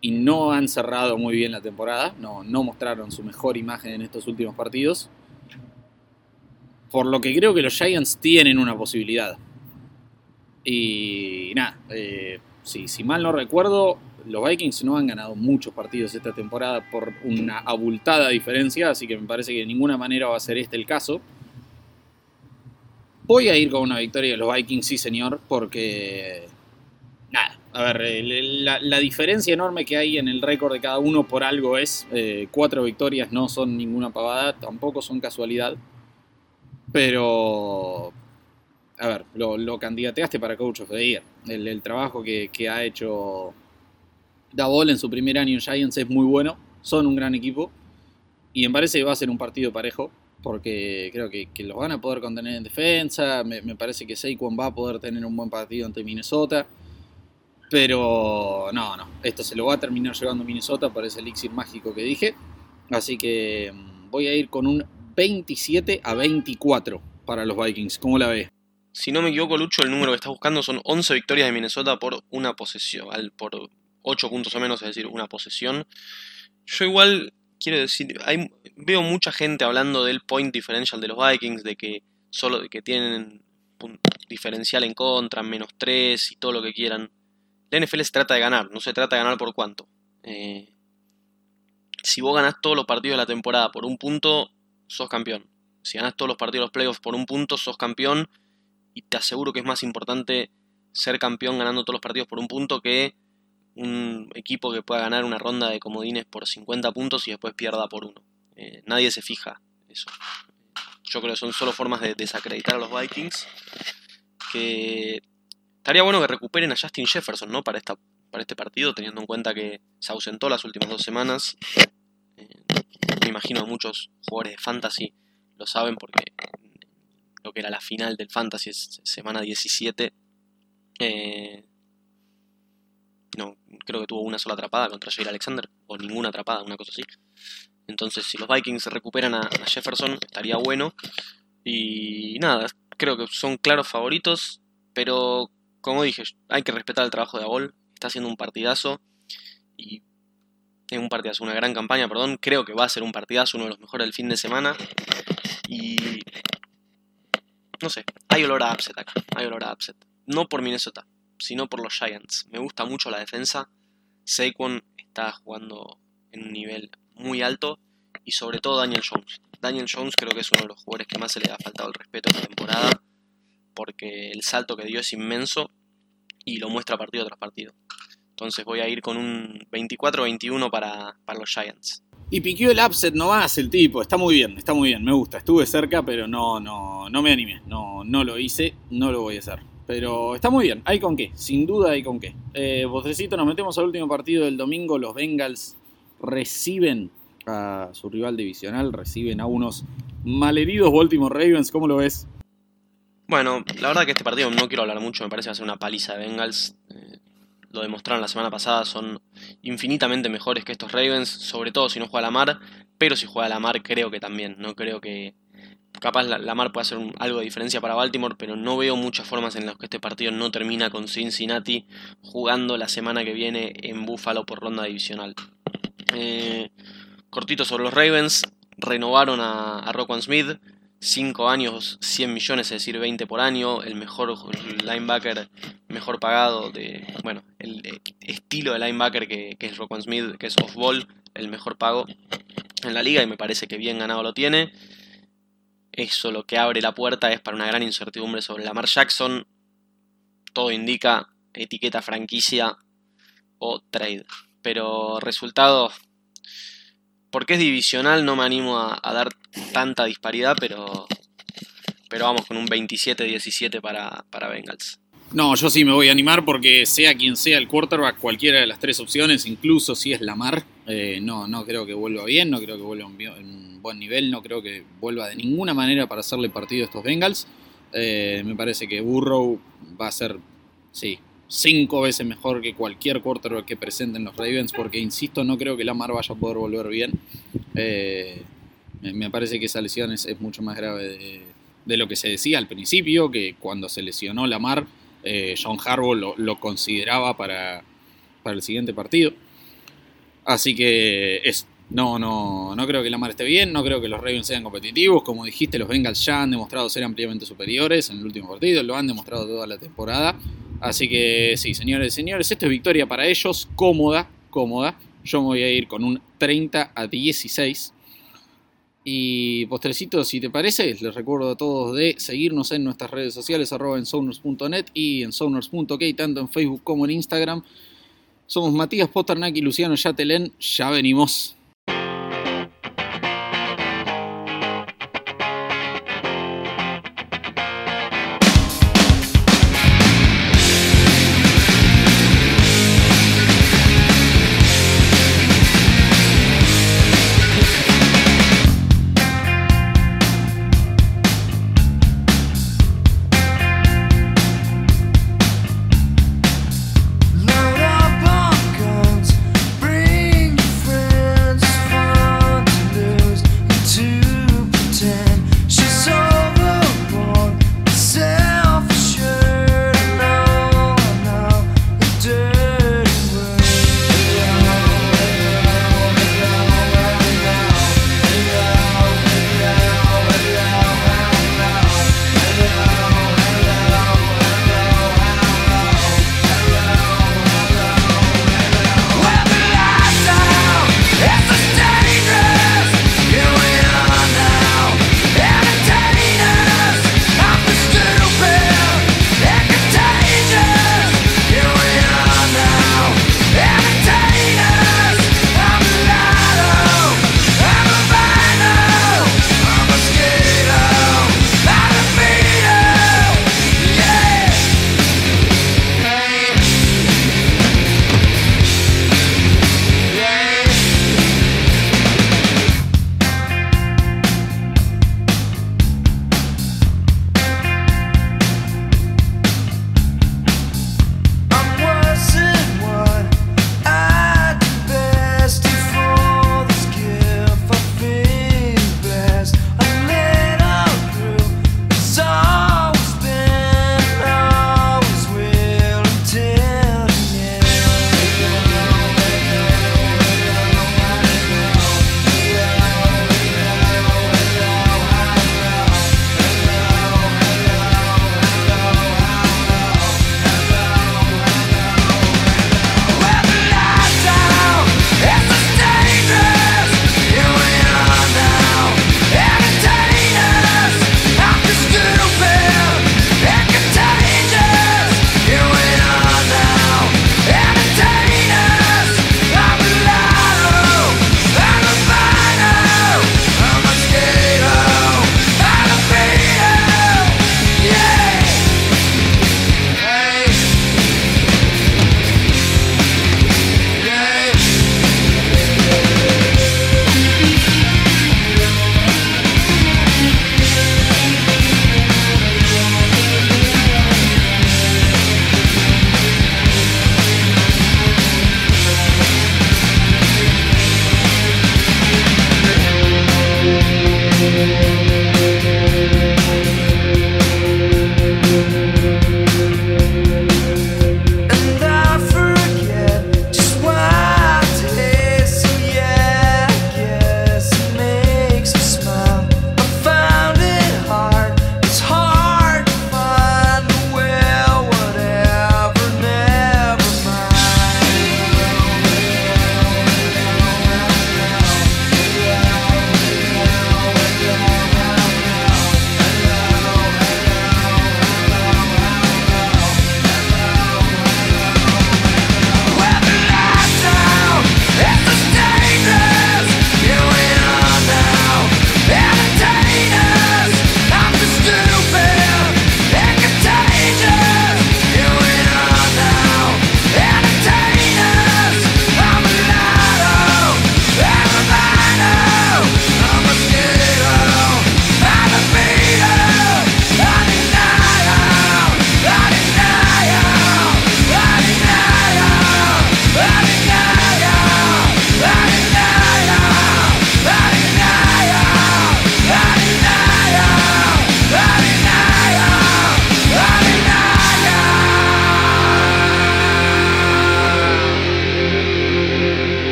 Y no han cerrado muy bien la temporada, no, no mostraron su mejor imagen en estos últimos partidos. Por lo que creo que los Giants tienen una posibilidad. Y nada, eh, si, mal no recuerdo, los Vikings no han ganado muchos partidos esta temporada por una abultada diferencia, así que me parece que de ninguna manera va a ser este el caso. Voy a ir con una victoria de los Vikings, sí señor, porque... Nada, a ver, la, diferencia enorme que hay en el récord de cada uno por algo es, eh, cuatro victorias no son ninguna pavada, tampoco son casualidad, pero a ver, lo, candidateaste para Coach of the Year. El, trabajo que, ha hecho Davol en su primer año en Giants es muy bueno. Son un gran equipo. Y me parece que va a ser un partido parejo. Porque creo que, los van a poder contener en defensa. Me, parece que Saquon va a poder tener un buen partido ante Minnesota. Pero no, no. Esto se lo va a terminar llevando Minnesota por ese elixir mágico que dije. Así que mm, voy a ir con un 27 a 24 para los Vikings. ¿Cómo la ves? Si no me equivoco, Lucho, el número que estás buscando son 11 victorias de Minnesota por una posesión, por 8 puntos o menos, es decir, una posesión. Yo igual quiero decir, hay, veo mucha gente hablando del point differential de los Vikings, de que solo de que tienen diferencial en contra, menos 3 y todo lo que quieran. La NFL se trata de ganar, no se trata de ganar por cuánto. Eh, si vos ganás todos los partidos de la temporada por un punto, sos campeón. Si ganás todos los partidos de los playoffs por un punto, sos campeón y te aseguro que es más importante ser campeón ganando todos los partidos por un punto que un equipo que pueda ganar una ronda de comodines por 50 puntos y después pierda por uno. Eh, nadie se fija eso. Yo creo que son solo formas de desacreditar a los Vikings. Que estaría bueno que recuperen a Justin Jefferson, ¿no? Para, esta, para este partido, teniendo en cuenta que se ausentó las últimas dos semanas. Eh, me imagino que muchos jugadores de fantasy lo saben porque lo que era la final del Fantasy, semana 17. Eh, no, creo que tuvo una sola atrapada contra Jair Alexander, o ninguna atrapada, una cosa así. Entonces, si los Vikings recuperan a, Jefferson, estaría bueno. Y nada, creo que son claros favoritos, pero como dije, hay que respetar el trabajo de Abol. Está haciendo un partidazo y es un partidazo, una gran campaña, perdón. Creo que va a ser un partidazo, uno de los mejores del fin de semana. Y no sé, hay olor a upset acá, hay olor a upset. No por Minnesota, sino por los Giants. Me gusta mucho la defensa. Saquon está jugando en un nivel muy alto y sobre todo Daniel Jones. Daniel Jones creo que es uno de los jugadores que más se le ha faltado el respeto en la temporada porque el salto que dio es inmenso y lo muestra partido tras partido. Entonces voy a ir con un 24-21 para, para los Giants. Y piqueó el upset nomás el tipo, está muy bien, está muy bien, me gusta. Estuve cerca, pero no, no, no me animé, no, no lo hice, no lo voy a hacer. Pero está muy bien, hay con qué, sin duda hay con qué. Eh, nos metemos al último partido del domingo, los Bengals reciben a su rival divisional, reciben a unos malheridos Baltimore Ravens, ¿cómo lo ves? Bueno, la verdad que este partido no quiero hablar mucho, me parece que va a ser una paliza de Bengals. Eh, lo demostraron la semana pasada, son infinitamente mejores que estos Ravens, sobre todo si no juega a la mar, pero si juega a la mar creo que también, no creo que, capaz la- Lamar puede hacer algo de diferencia para Baltimore, pero no veo muchas formas en las que este partido no termina con Cincinnati jugando la semana que viene en Buffalo por ronda divisional. Eh, cortito sobre los Ravens, renovaron a, a Roquan Smith, 5 años, 100 millones, es decir, 20 por año, el mejor linebacker mejor pagado de, bueno, el eh, estilo de linebacker que, que es Roquan Smith, que es off-ball, el mejor pago en la liga y me parece que bien ganado lo tiene. Eso lo que abre la puerta es para una gran incertidumbre sobre Lamar Jackson. Todo indica etiqueta franquicia o trade. Pero resultado, porque es divisional, no me animo a, dar tanta disparidad, pero, pero vamos con un 27-17 para, para Bengals. No, yo sí me voy a animar porque sea quien sea el quarterback, cualquiera de las tres opciones, incluso si es Lamar, eh, no, no creo que vuelva bien, no creo que vuelva a un, buen nivel, no creo que vuelva de ninguna manera para hacerle partido a estos Bengals. Eh, me parece que Burrow va a ser, sí, cinco veces mejor que cualquier quarterback que presenten los Ravens, porque insisto, no creo que Lamar vaya a poder volver bien. Eh, me, parece que esa lesión es, mucho más grave de, de lo que se decía al principio, que cuando se lesionó Lamar, eh, John Harbaugh lo, lo consideraba para, para el siguiente partido. Así que es, no, no, no creo que Lamar esté bien, no creo que los Ravens sean competitivos. Como dijiste, los Bengals ya han demostrado ser ampliamente superiores en el último partido, lo han demostrado toda la temporada. Así que sí, señores y señores, esto es victoria para ellos, cómoda, cómoda. Yo me voy a ir con un 30 a 16. Y postrecito, si te parece, les recuerdo a todos de seguirnos en nuestras redes sociales, arroba en y en sounders.ok, tanto en Facebook como en Instagram. Somos Matías Posternak y Luciano Yatelén. Ya venimos.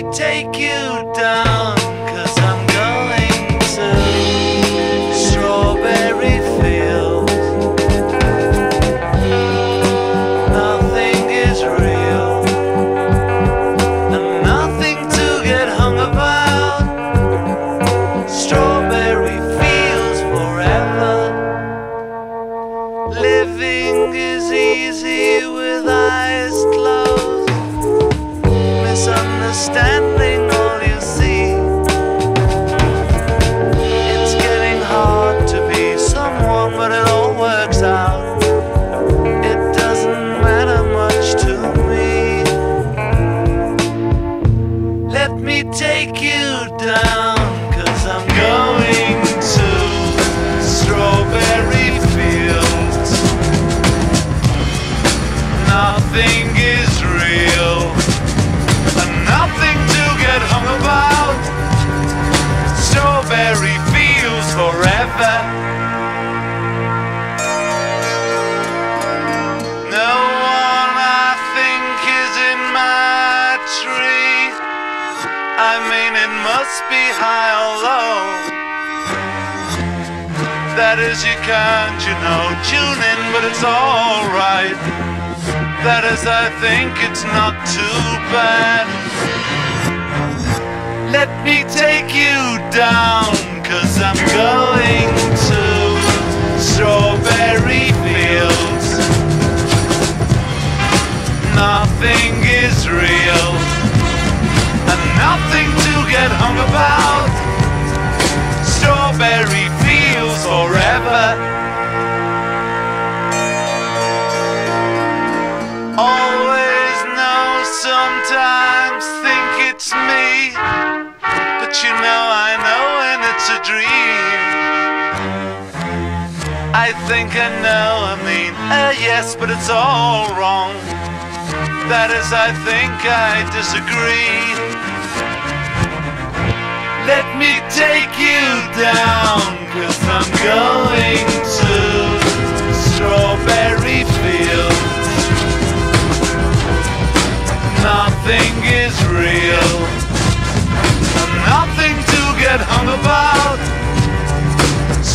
Take you down, That is, you can't, you know, tune in, but it's alright. That is, I think it's not too bad. Let me take you down, cause I'm going to strawberry think I know, I mean, uh, yes, but it's all wrong. That is, I think I disagree. Let me take you down, cause I'm going to strawberry fields. Nothing is real, nothing to get hung about.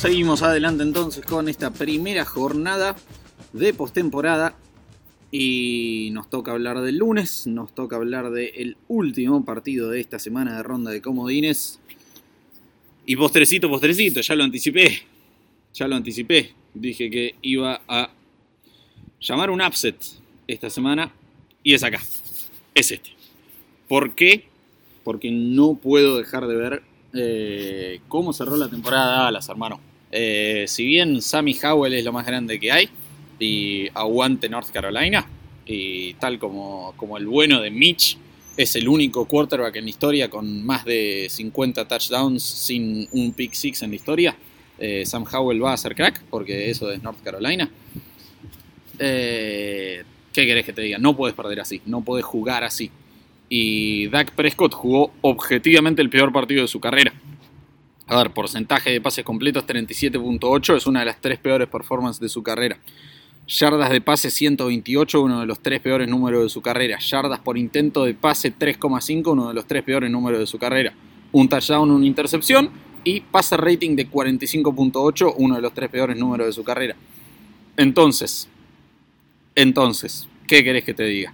Seguimos adelante entonces con esta primera jornada de postemporada. Y nos toca hablar del lunes, nos toca hablar del último partido de esta semana de ronda de comodines. Y postrecito, postrecito, ya lo anticipé. Ya lo anticipé. Dije que iba a llamar un upset esta semana. Y es acá. Es este. ¿Por qué? Porque no puedo dejar de ver eh, cómo cerró la temporada de Dallas, hermano. Eh, si bien Sammy Howell es lo más grande que hay, y aguante North Carolina, y tal como, como el bueno de Mitch, es el único quarterback en la historia con más de 50 touchdowns sin un pick six en la historia. Eh, Sam Howell va a ser crack, porque eso es North Carolina. Eh, ¿Qué querés que te diga? No puedes perder así, no puedes jugar así. Y Dak Prescott jugó objetivamente el peor partido de su carrera. A ver, porcentaje de pases completos 37.8 es una de las tres peores performances de su carrera. Yardas de pase 128, uno de los tres peores números de su carrera. Yardas por intento de pase 3,5, uno de los tres peores números de su carrera. un touchdown, una intercepción y pasa rating de 45.8, uno de los tres peores números de su carrera. Entonces, entonces, ¿qué querés que te diga?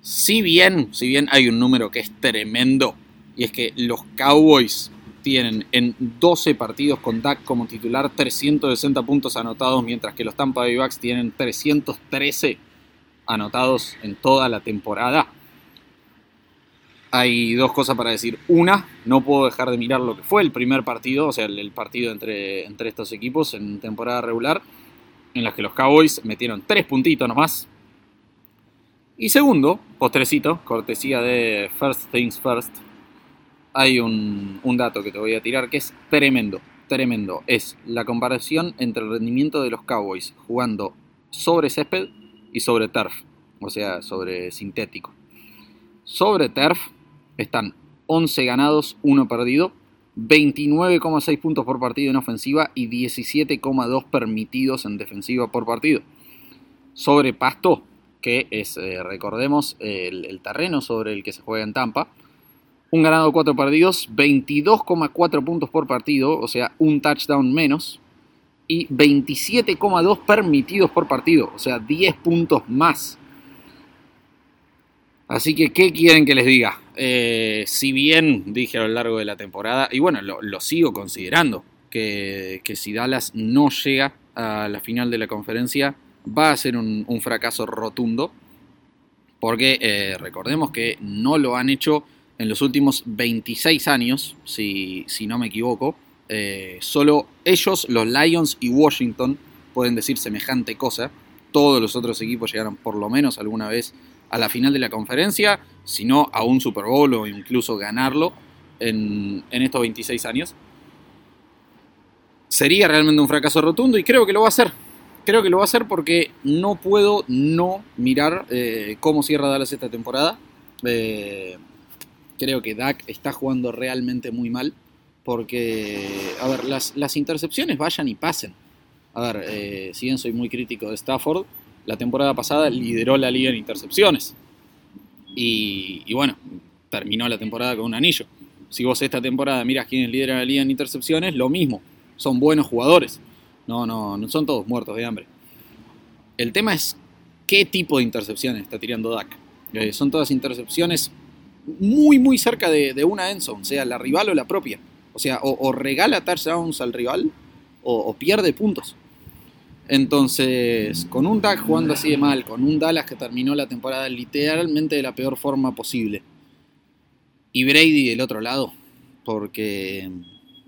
Si bien, si bien hay un número que es tremendo, y es que los Cowboys tienen en 12 partidos con Dak como titular 360 puntos anotados, mientras que los Tampa Bay Bucks tienen 313 anotados en toda la temporada. Hay dos cosas para decir. Una, no puedo dejar de mirar lo que fue el primer partido, o sea, el, el partido entre, entre estos equipos en temporada regular, en las que los Cowboys metieron tres puntitos nomás. Y segundo, postrecito, cortesía de First Things First, hay un, dato que te voy a tirar que es tremendo, tremendo. Es la comparación entre el rendimiento de los Cowboys jugando sobre césped y sobre turf, o sea, sobre sintético. Sobre turf están 11 ganados, 1 perdido, 29,6 puntos por partido en ofensiva y 17,2 permitidos en defensiva por partido. Sobre pasto, que es, eh, recordemos, el terreno sobre el que se juega en Tampa, un ganado, 4 perdidos, 22,4 puntos por partido, o sea, un touchdown menos, y 27,2 permitidos por partido, o sea, 10 puntos más. Así que, ¿qué quieren que les diga? Eh, si bien dije a lo largo de la temporada, y bueno, lo, sigo considerando, que, que, si Dallas no llega a la final de la conferencia, va a ser un, un fracaso rotundo, porque eh, recordemos que no lo han hecho en los últimos 26 años, si, no me equivoco. Eh, solo ellos, los Lions y Washington, pueden decir semejante cosa. Todos los otros equipos llegaron por lo menos alguna vez a la final de la conferencia, si no a un Super Bowl o incluso ganarlo en, en, estos 26 años. Sería realmente un fracaso rotundo y creo que lo va a hacer. Creo que lo va a hacer porque no puedo no mirar eh, cómo cierra Dallas esta temporada. Eh, creo que Dak está jugando realmente muy mal. Porque, a ver, las, intercepciones vayan y pasen. A ver, eh, si bien soy muy crítico de Stafford, la temporada pasada lideró la liga en intercepciones. Y, bueno, terminó la temporada con un anillo. Si vos esta temporada miras quiénes lideran la liga en intercepciones, lo mismo. Son buenos jugadores. No, no, no son todos muertos de hambre. El tema es qué tipo de intercepciones está tirando Dak. Eh, son todas intercepciones muy, muy cerca de, de una endzone, sea la rival o la propia. O sea, o, regala touchdowns al rival o, o, pierde puntos. Entonces, con un Dak jugando así de mal, con un Dallas que terminó la temporada literalmente de la peor forma posible, y Brady del otro lado, porque,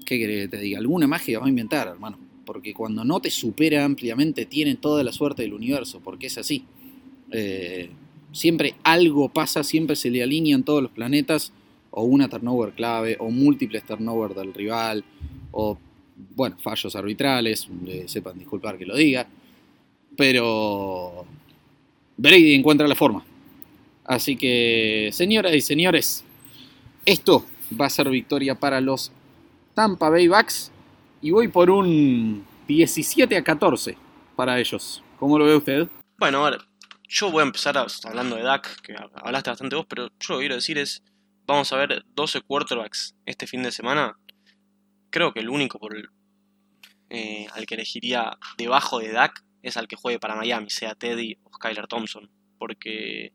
¿qué querés que te diga? Alguna magia va a inventar, hermano. Porque cuando no te supera ampliamente, tiene toda la suerte del universo, porque es así. Eh, siempre algo pasa, siempre se le alinean todos los planetas, o una turnover clave, o múltiples turnover del rival, o, bueno, fallos arbitrales, eh, sepan disculpar que lo diga, pero Brady encuentra la forma. Así que, señoras y señores, esto va a ser victoria para los Tampa Bay Bucks y voy por un 17 a 14 para ellos. ¿Cómo lo ve usted? Bueno, ver, yo voy a empezar hablando de Dak, que hablaste bastante vos, pero yo lo que quiero decir es, vamos a ver 12 quarterbacks este fin de semana. Creo que el único por el, eh, al que elegiría debajo de Dak es al que juegue para Miami, sea Teddy o Skylar Thompson. Porque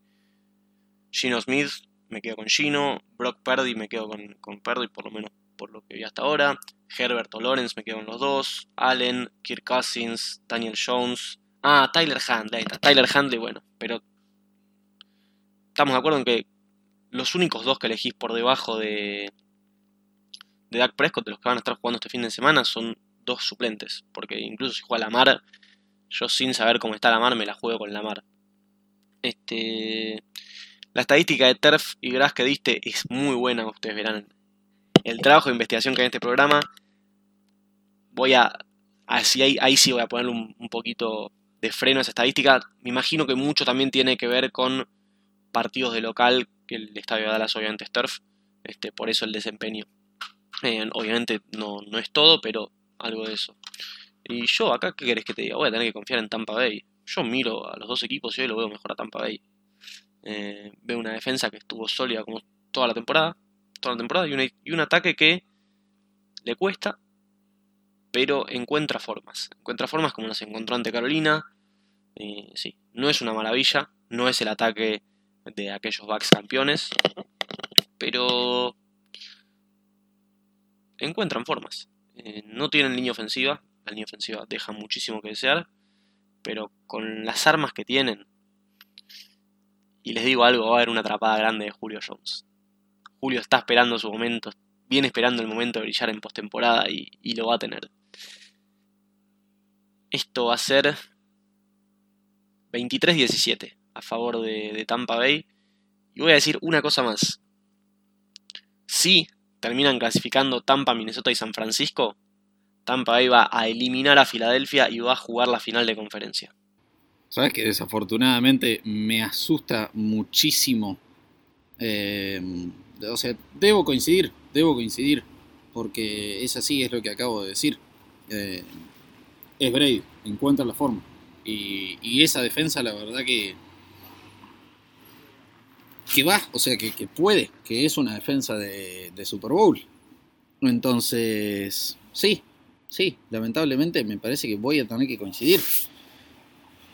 Gino Smith me quedo con Gino, Brock Purdy me quedo con, con Purdy, por lo menos por lo que vi hasta ahora. Herbert o Lawrence me quedo con los dos. Allen, Kirk Cousins, Daniel Jones. Ah, Tyler Handley. Tyler Handley, bueno, pero estamos de acuerdo en que los únicos dos que elegís por debajo de, de Dak Prescott, de los que van a estar jugando este fin de semana, son dos suplentes. Porque incluso si juega Lamar, yo sin saber cómo está Lamar, me la juego con Lamar. Este. La estadística de TERF y GRAS que diste es muy buena, ustedes verán. El trabajo de investigación que hay en este programa. Voy a. Así ahí, ahí sí voy a ponerle un, un poquito de freno esa estadística. Me imagino que mucho también tiene que ver con partidos de local, que el estadio de Dallas obviamente es turf, este, por eso el desempeño. Eh, obviamente no, no es todo, pero algo de eso. Y yo acá, ¿qué querés que te diga? Voy a tener que confiar en Tampa Bay. Yo miro a los dos equipos y hoy lo veo mejor a Tampa Bay. Eh, veo una defensa que estuvo sólida como toda la temporada. toda la temporada y un ataque que le cuesta, pero encuentra formas. Encuentra formas como las encontró ante Carolina. Eh, sí, no es una maravilla, no es el ataque de aquellos backs campeones, pero encuentran formas. Eh, no tienen línea ofensiva, la línea ofensiva deja muchísimo que desear, pero con las armas que tienen, y les digo algo, va a haber una atrapada grande de Julio Jones. Julio está esperando su momento, viene esperando el momento de brillar en postemporada y, y lo va a tener. Esto va a ser 23-17 a favor de, Tampa Bay. Y voy a decir una cosa más. Si terminan clasificando Tampa, Minnesota y San Francisco, Tampa Bay va a eliminar a Filadelfia y va a jugar la final de conferencia. Sabes que desafortunadamente me asusta muchísimo. Eh, o sea, debo coincidir, debo coincidir, porque es así, es lo que acabo de decir. Eh, es Brady, encuentra la forma. Y, esa defensa, la verdad que. que va, o sea, que, que puede, que es una defensa de, de Super Bowl. Entonces, sí, sí, lamentablemente me parece que voy a tener que coincidir.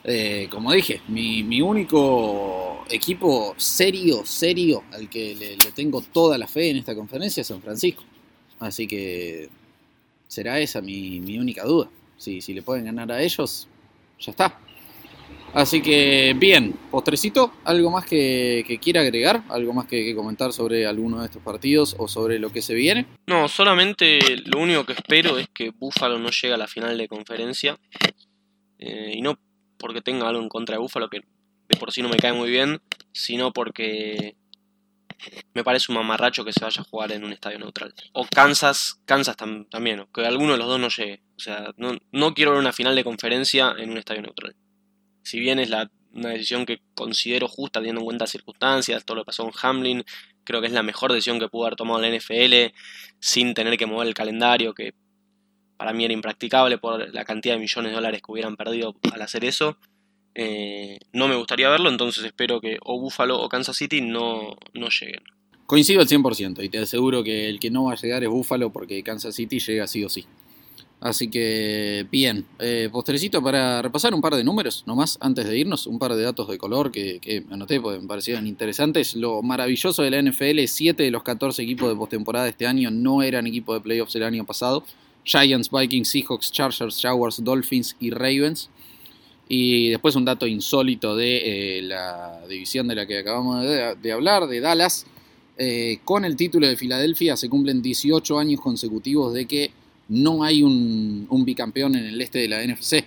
Eh, como dije, mi, único equipo serio, serio, al que le, tengo toda la fe en esta conferencia es San Francisco. Así que será esa mi, única duda. Si, si, le pueden ganar a ellos, ya está. Así que bien, postrecito, ¿algo más que, quiera agregar? ¿Algo más que, que, comentar sobre alguno de estos partidos o sobre lo que se viene? No, solamente lo único que espero es que Buffalo no llegue a la final de conferencia. Eh, y no porque tenga algo en contra de Buffalo, que de por sí no me cae muy bien, sino porque me parece un mamarracho que se vaya a jugar en un estadio neutral. O Kansas, Kansas tam también, que alguno de los dos no llegue. O sea, no, no, quiero ver una final de conferencia en un estadio neutral. Si bien es la, una decisión que considero justa teniendo en cuenta las circunstancias, todo lo que pasó con Hamlin, creo que es la mejor decisión que pudo haber tomado la NFL sin tener que mover el calendario, que para mí era impracticable por la cantidad de millones de dólares que hubieran perdido al hacer eso. Eh, no me gustaría verlo, entonces espero que o Buffalo o Kansas City no, no lleguen. Coincido al 100% y te aseguro que el que no va a llegar es Buffalo porque Kansas City llega sí o sí. Así que bien, eh, postrecito para repasar un par de números nomás antes de irnos, un par de datos de color que, que anoté porque me parecieron interesantes. Lo maravilloso de la NFL, 7 de los 14 equipos de postemporada este año no eran equipos de playoffs el año pasado. Giants, Vikings, Seahawks, Chargers, Jaguars, Dolphins y Ravens. Y después un dato insólito de eh, la división de la que acabamos de, hablar, de Dallas. Eh, con el título de Filadelfia se cumplen 18 años consecutivos de que no hay un, bicampeón en el este de la NFC.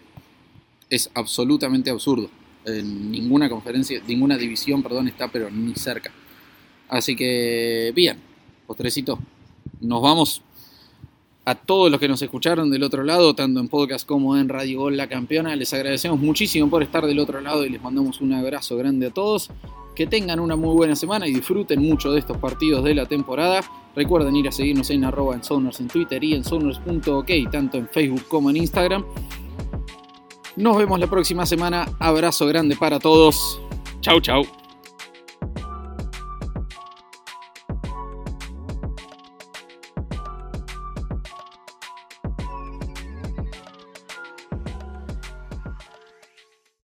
Es absolutamente absurdo. Ninguna conferencia, ninguna división, perdón, está pero ni cerca. Así que, bien, postrecito. Nos vamos a todos los que nos escucharon del otro lado, tanto en podcast como en Radio Gol La Campeona. Les agradecemos muchísimo por estar del otro lado y les mandamos un abrazo grande a todos. Que tengan una muy buena semana y disfruten mucho de estos partidos de la temporada. Recuerden ir a seguirnos en arroba en Sonors en Twitter y en Sonors.ok, tanto en Facebook como en Instagram. Nos vemos la próxima semana. Abrazo grande para todos. Chau, chau.